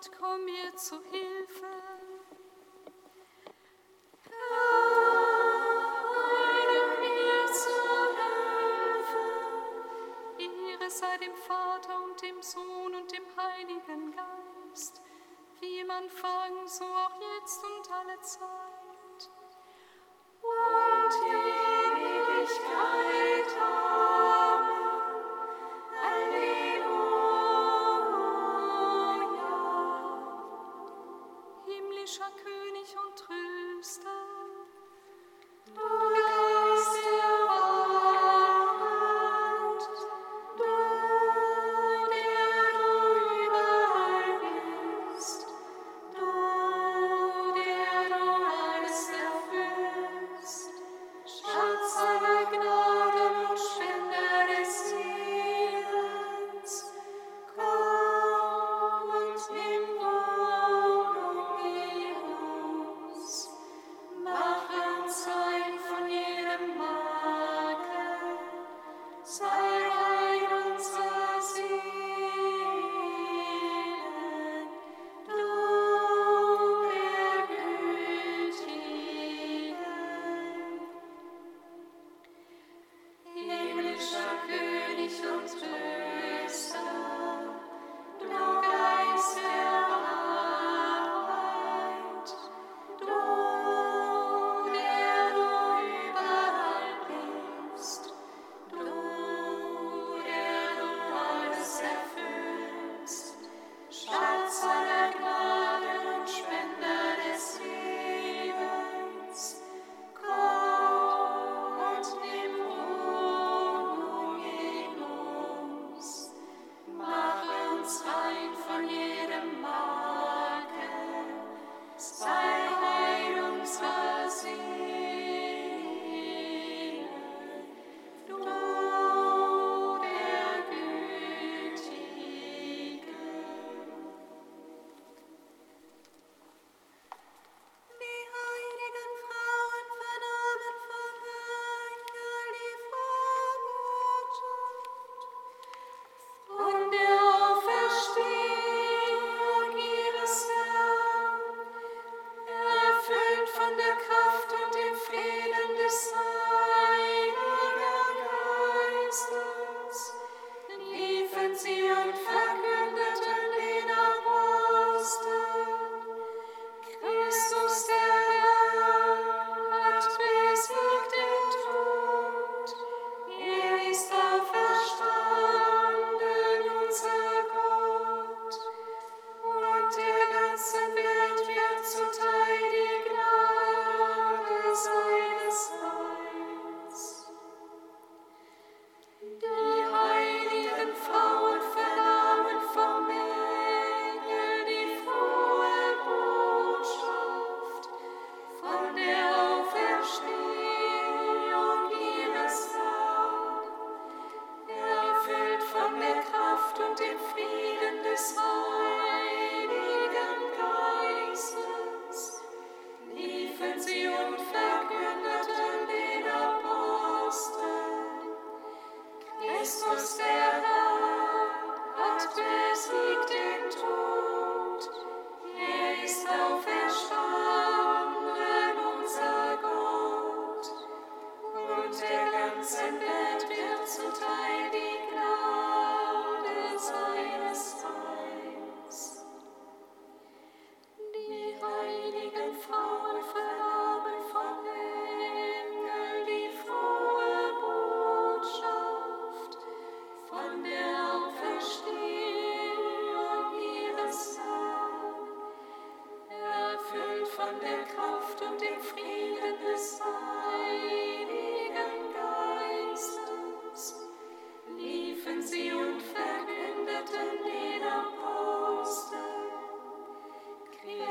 Gott, komm mir zu Hilfe. Deinem mir zu helfen. Ehre sei dem Vater und dem Sohn und dem Heiligen Geist, wie im Anfang, so auch jetzt und alle Zeit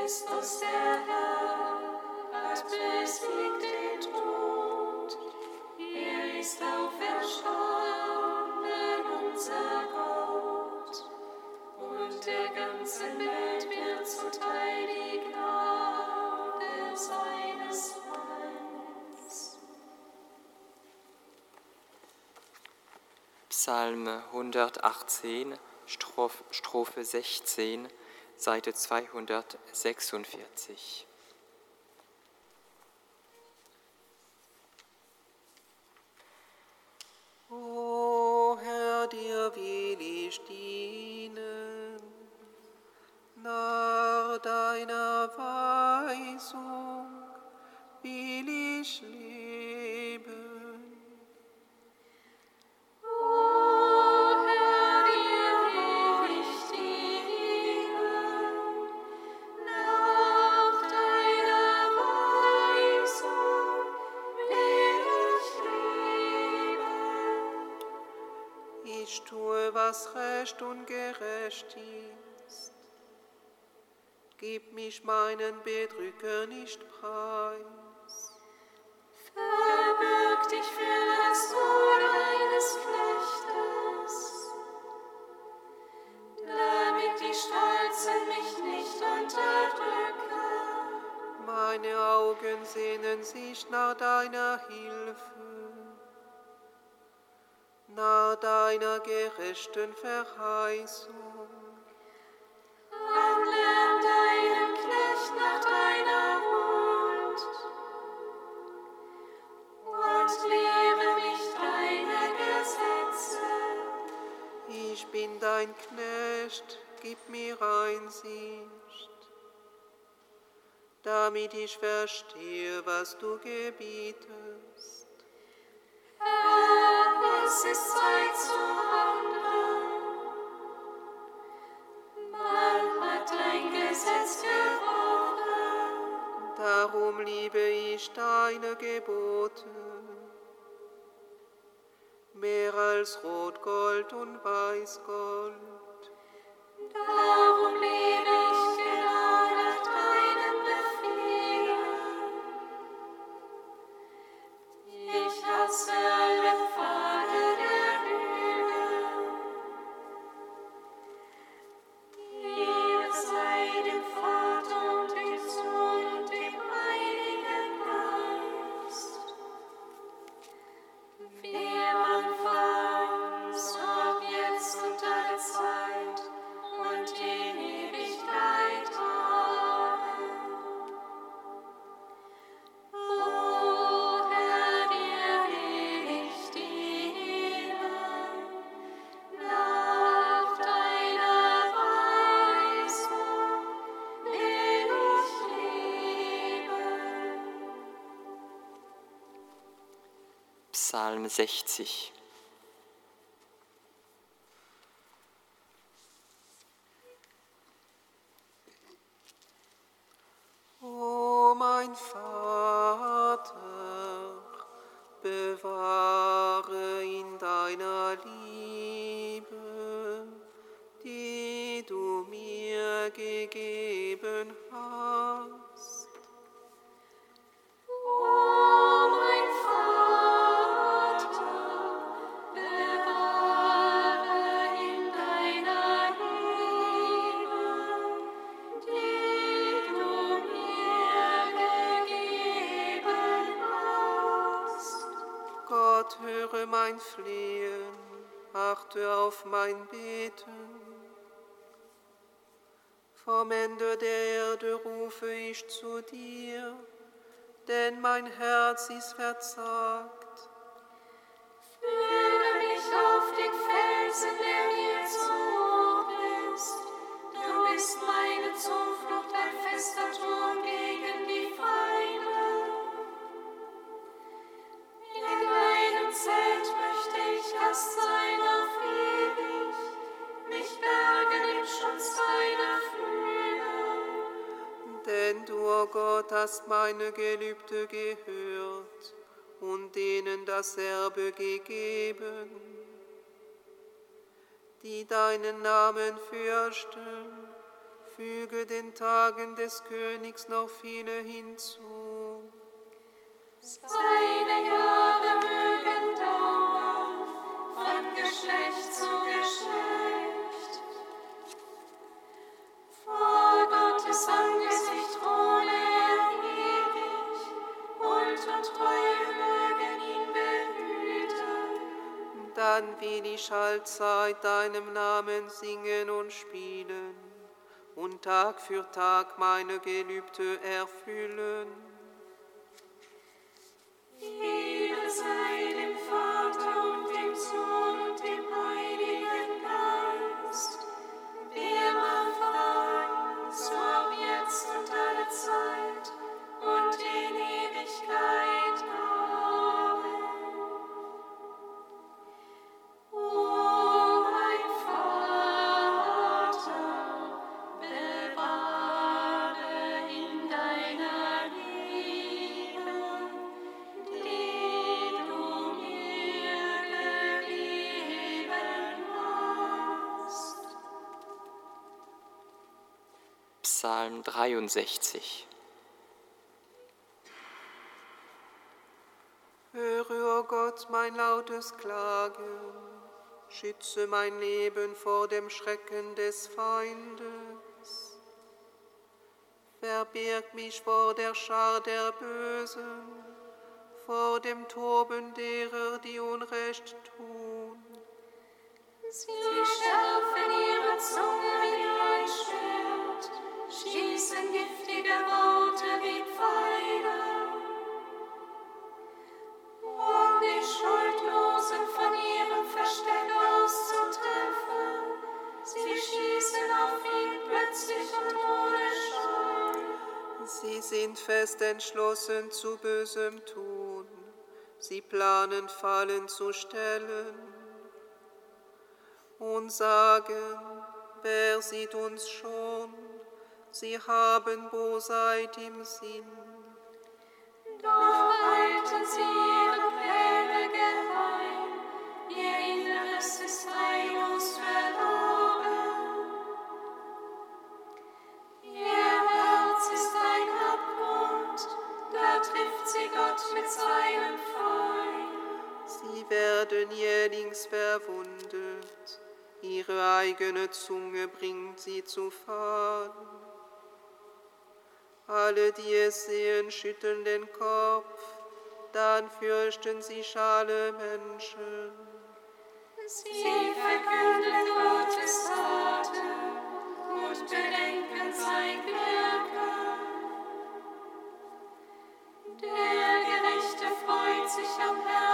Christus der Herr hat besiegt den Tod. Er ist auferstanden, unser Gott. Und der ganzen Welt wird zuteil die Gnade seines Heils. Psalm 118, Strophe 16. Seite 246. O Herr, dir will ich dienen, nach deiner Weisung will ich leben. Was recht und gerecht ist. Gib mich meinen Bedrücker nicht preis. Verbirg dich für das Ohr deines Knechtes, damit die Stolzen mich nicht unterdrücken. Meine Augen sehnen sich nach deiner Hilfe, nach deiner gerechten Verheißung. Dann lern deinen Knecht nach deiner Huld und lehre mich deine Gesetze. Ich bin dein Knecht, gib mir Einsicht, damit ich verstehe, was du gebietest. Herr, Darum liebe ich deine Gebote. Mehr als Rotgold und Weißgold. Darum lebe Psalm 60. O mein Vater, bewahre in deiner Liebe, die du mir gegeben hast. Mein Beten. Vom Ende der Erde rufe ich zu dir, denn mein Herz ist verzagt. Führe mich auf den Felsen, der mir zu hoch ist. Du bist meine Zuflucht, ein fester Turm hast meine Gelübde gehört und denen das Erbe gegeben, die deinen Namen fürchten. Füge den Tagen des Königs noch viele hinzu. Seine Jahre Dann will ich allzeit deinem Namen singen und spielen und Tag für Tag meine Gelübde erfüllen. Ehre sei 64. Höre, o oh Gott, mein lautes Klagen, schütze mein Leben vor dem Schrecken des Feindes. Verbirg mich vor der Schar der Bösen, vor dem Toben derer, die Unrecht tun. Sie schärfen ihre Zunge Sie sind fest entschlossen zu bösem Tun, sie planen Fallen zu stellen und sagen, wer sieht uns schon, sie haben Bosheit im Sinn. Doch halten sie ihre Pläne geheim, ihr Inneres ist heillos verloren. Ihr Herz ist ein Abgrund, da trifft sie Gott mit seinem Feind. Sie werden jählings verwundet, ihre eigene Zunge bringt sie zu Fall. Alle, die es sehen, schütteln den Kopf, dann fürchten sich alle Menschen. Sie verkünden Gottes Taten und bedenken sein Wirken. Der Gerechte freut sich am Herrn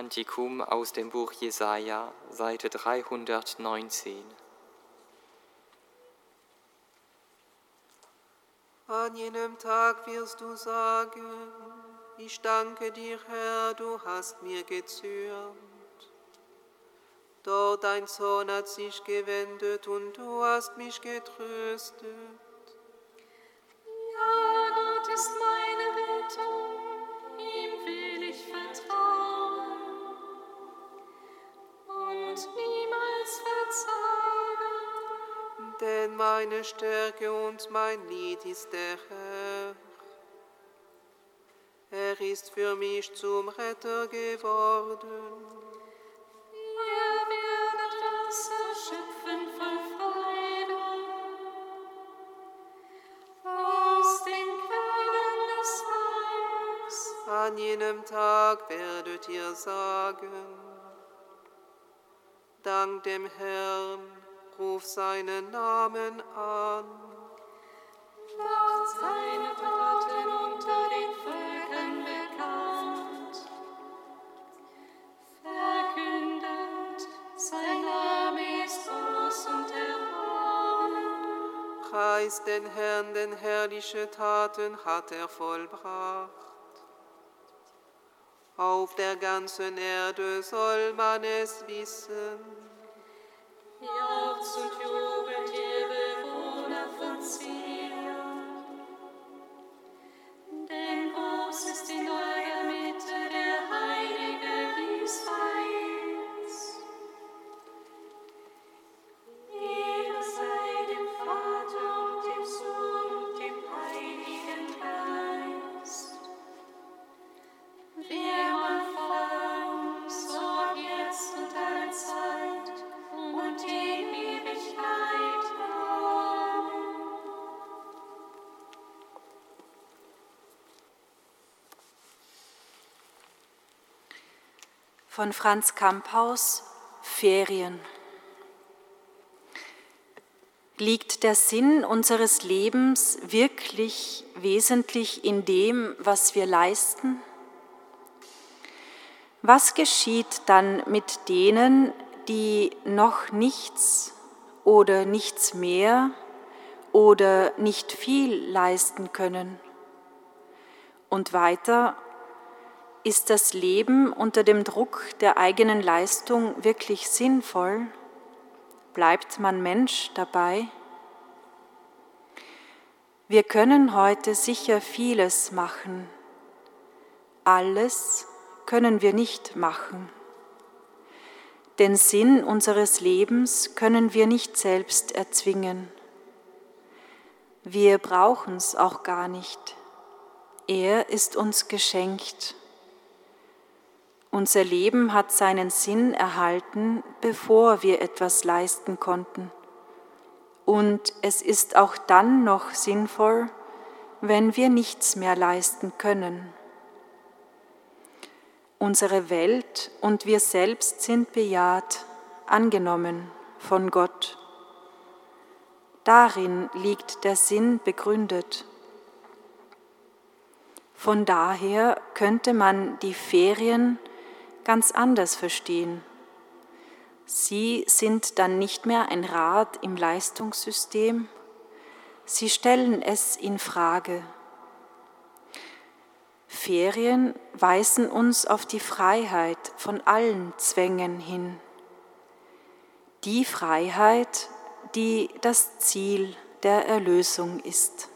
Kantikum aus dem Buch Jesaja, Seite 319. An jenem Tag wirst du sagen, ich danke dir, Herr, du hast mir gezürnt. Doch dein Zorn hat sich gewendet und du hast mich getröstet. Meine Stärke und mein Lied ist der Herr. Er ist für mich zum Retter geworden. Ihr werdet Wasser schöpfen voll Freude aus den Quellen des Heils. An jenem Tag werdet ihr sagen, Dank dem Herrn, ruf seinen Namen an. Macht seine Taten unter den Völkern bekannt. Verkündet, sein Name ist groß und erhaben. Preist den Herrn, denn herrliche Taten hat er vollbracht. Auf der ganzen Erde soll man es wissen. Herz you von Franz Kamphaus Ferien. Liegt der Sinn unseres Lebens wirklich wesentlich in dem, was wir leisten? Was geschieht dann mit denen, die noch nichts oder nichts mehr oder nicht viel leisten können? Und weiter, ist das Leben unter dem Druck der eigenen Leistung wirklich sinnvoll? Bleibt man Mensch dabei? Wir können heute sicher vieles machen. Alles können wir nicht machen. Den Sinn unseres Lebens können wir nicht selbst erzwingen. Wir brauchen es auch nicht. Er ist uns geschenkt. Unser Leben hat seinen Sinn erhalten, bevor wir etwas leisten konnten. Und es ist auch dann noch sinnvoll, wenn wir nichts mehr leisten können. Unsere Welt und wir selbst sind bejaht, angenommen von Gott. Darin liegt der Sinn begründet. Von daher könnte man die Ferien ganz anders verstehen. Sie sind dann nicht mehr ein Rad im Leistungssystem, sie stellen es in Frage. Ferien weisen uns auf die Freiheit von allen Zwängen hin. Die Freiheit, die das Ziel der Erlösung ist.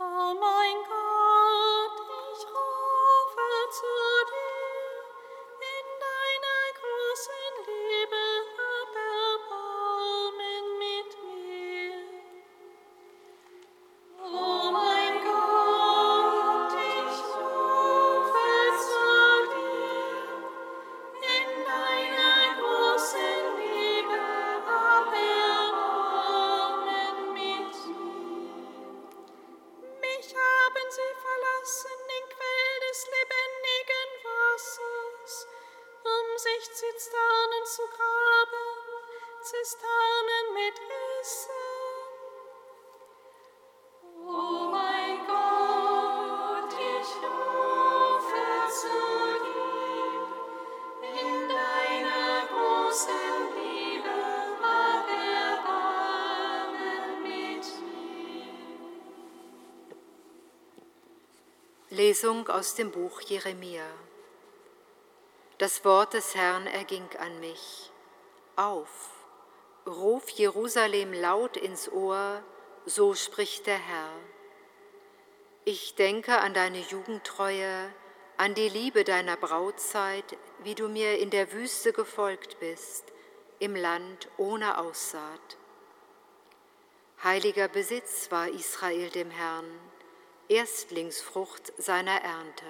Oh mein Gott, ich rufe zu dir, in deiner großen Liebe Erbarmen Lesung aus dem Buch Jeremia. Das Wort des Herrn erging an mich. Auf, ruf Jerusalem laut ins Ohr, so spricht der Herr. Ich denke an deine Jugendtreue, an die Liebe deiner Brautzeit, wie du mir in der Wüste gefolgt bist, im Land ohne Aussaat. Heiliger Besitz war Israel dem Herrn, Erstlingsfrucht seiner Ernte.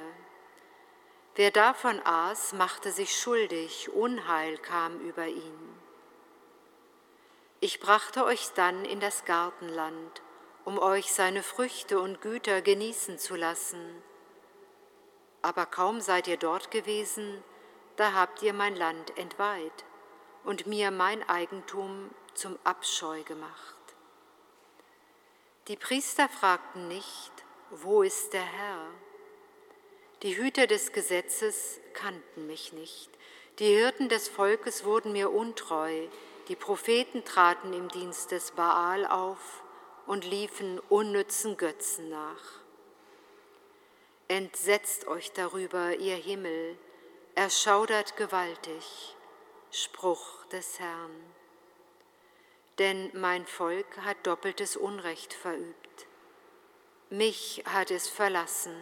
Wer davon aß, machte sich schuldig, Unheil kam über ihn. Ich brachte euch dann in das Gartenland, um euch seine Früchte und Güter genießen zu lassen. Aber kaum seid ihr dort gewesen, da habt ihr mein Land entweiht und mir mein Eigentum zum Abscheu gemacht. Die Priester fragten nicht, wo ist der Herr? Die Hüter des Gesetzes kannten mich nicht. Die Hirten des Volkes wurden mir untreu. Die Propheten traten im Dienst des Baal auf und liefen unnützen Götzen nach. Entsetzt euch darüber, ihr Himmel, erschaudert gewaltig. Spruch des Herrn. Denn mein Volk hat doppeltes Unrecht verübt. Mich hat es verlassen,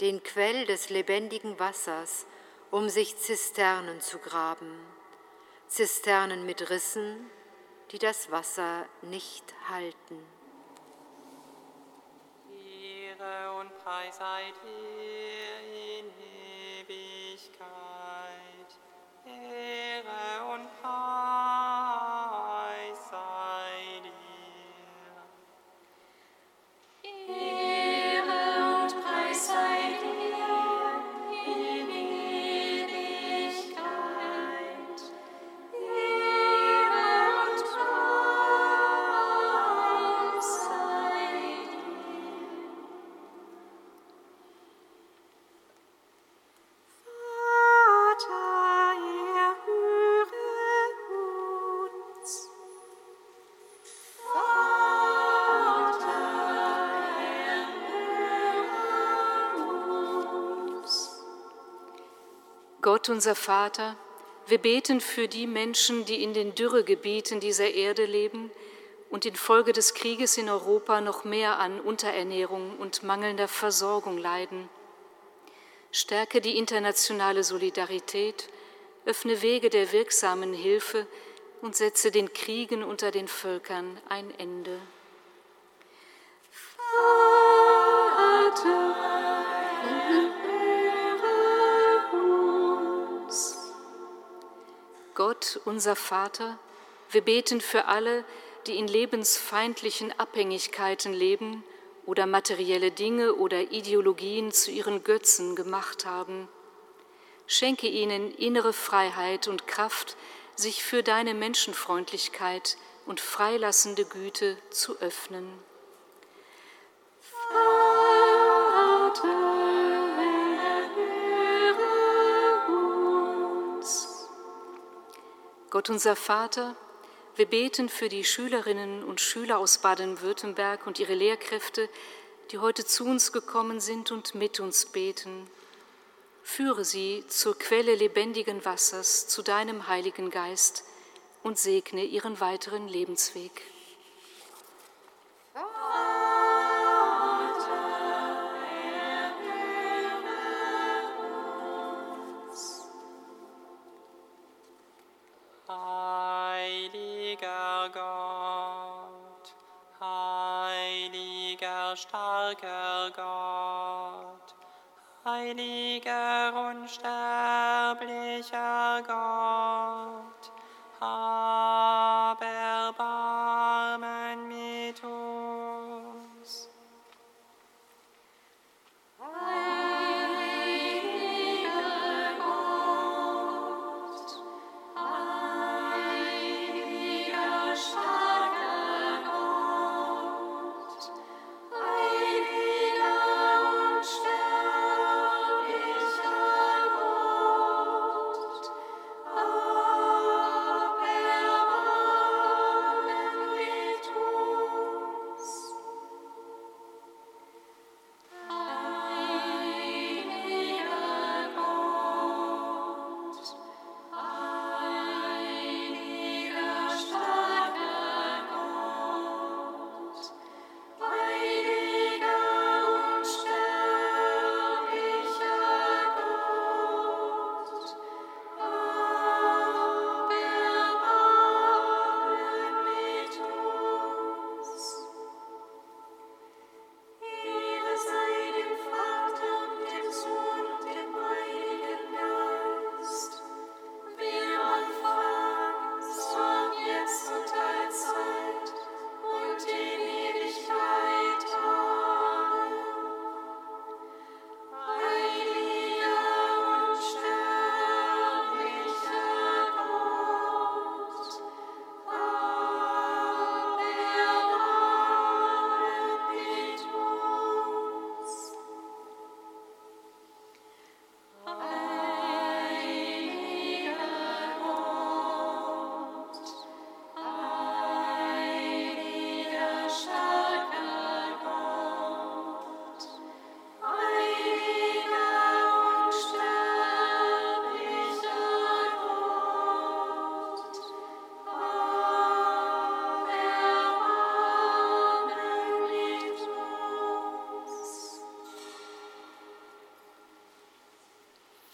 den Quell des lebendigen Wassers, um sich Zisternen zu graben, Zisternen mit Rissen, die das Wasser nicht halten. Ehre und Preis sei dir Gott unser Vater, wir beten für die Menschen, die in den Dürregebieten dieser Erde leben und infolge des Krieges in Europa noch mehr an Unterernährung und mangelnder Versorgung leiden. Stärke die internationale Solidarität, öffne Wege der wirksamen Hilfe und setze den Kriegen unter den Völkern ein Ende. Vater, Gott, unser Vater, wir beten für alle, die in lebensfeindlichen Abhängigkeiten leben oder materielle Dinge oder Ideologien zu ihren Götzen gemacht haben. Schenke ihnen innere Freiheit und Kraft, sich für deine Menschenfreundlichkeit und freilassende Güte zu öffnen. Vater, Gott unser Vater, wir beten für die Schülerinnen und Schüler aus Baden-Württemberg und ihre Lehrkräfte, die heute zu uns gekommen sind und mit uns beten. Führe sie zur Quelle lebendigen Wassers, zu deinem Heiligen Geist und segne ihren weiteren Lebensweg. Heiliger unsterblicher Gott,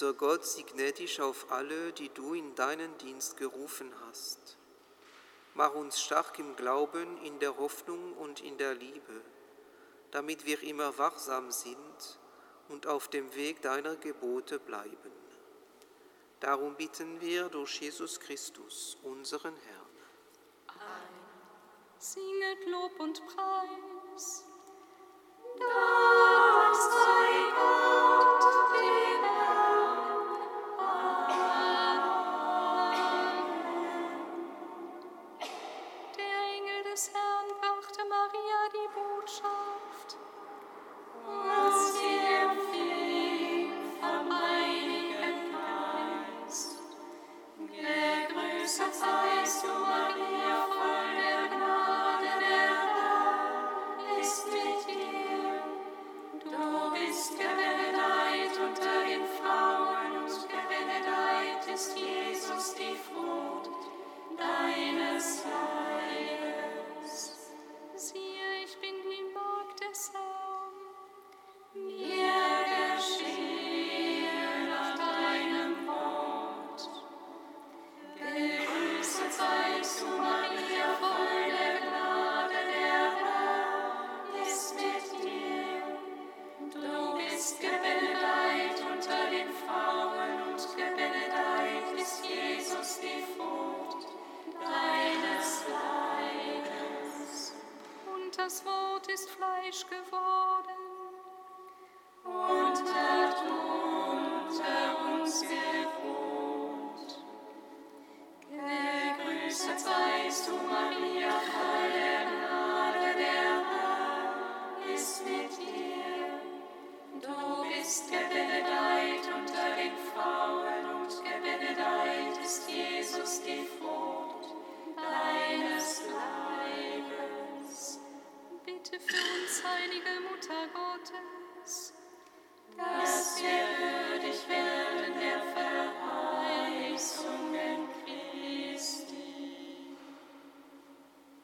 Unser Gott, sieh gnädig auf alle, die du in deinen Dienst gerufen hast. Mach uns stark im Glauben, in der Hoffnung und in der Liebe, damit wir immer wachsam sind und auf dem Weg deiner Gebote bleiben. Darum bitten wir durch Jesus Christus, unseren Herrn. Amen. Singet Lob und Preis. gebenedeit unter den Frauen und gebenedeit ist Jesus die Frucht deines Leidens. Und das Wort ist Fleisch geworden.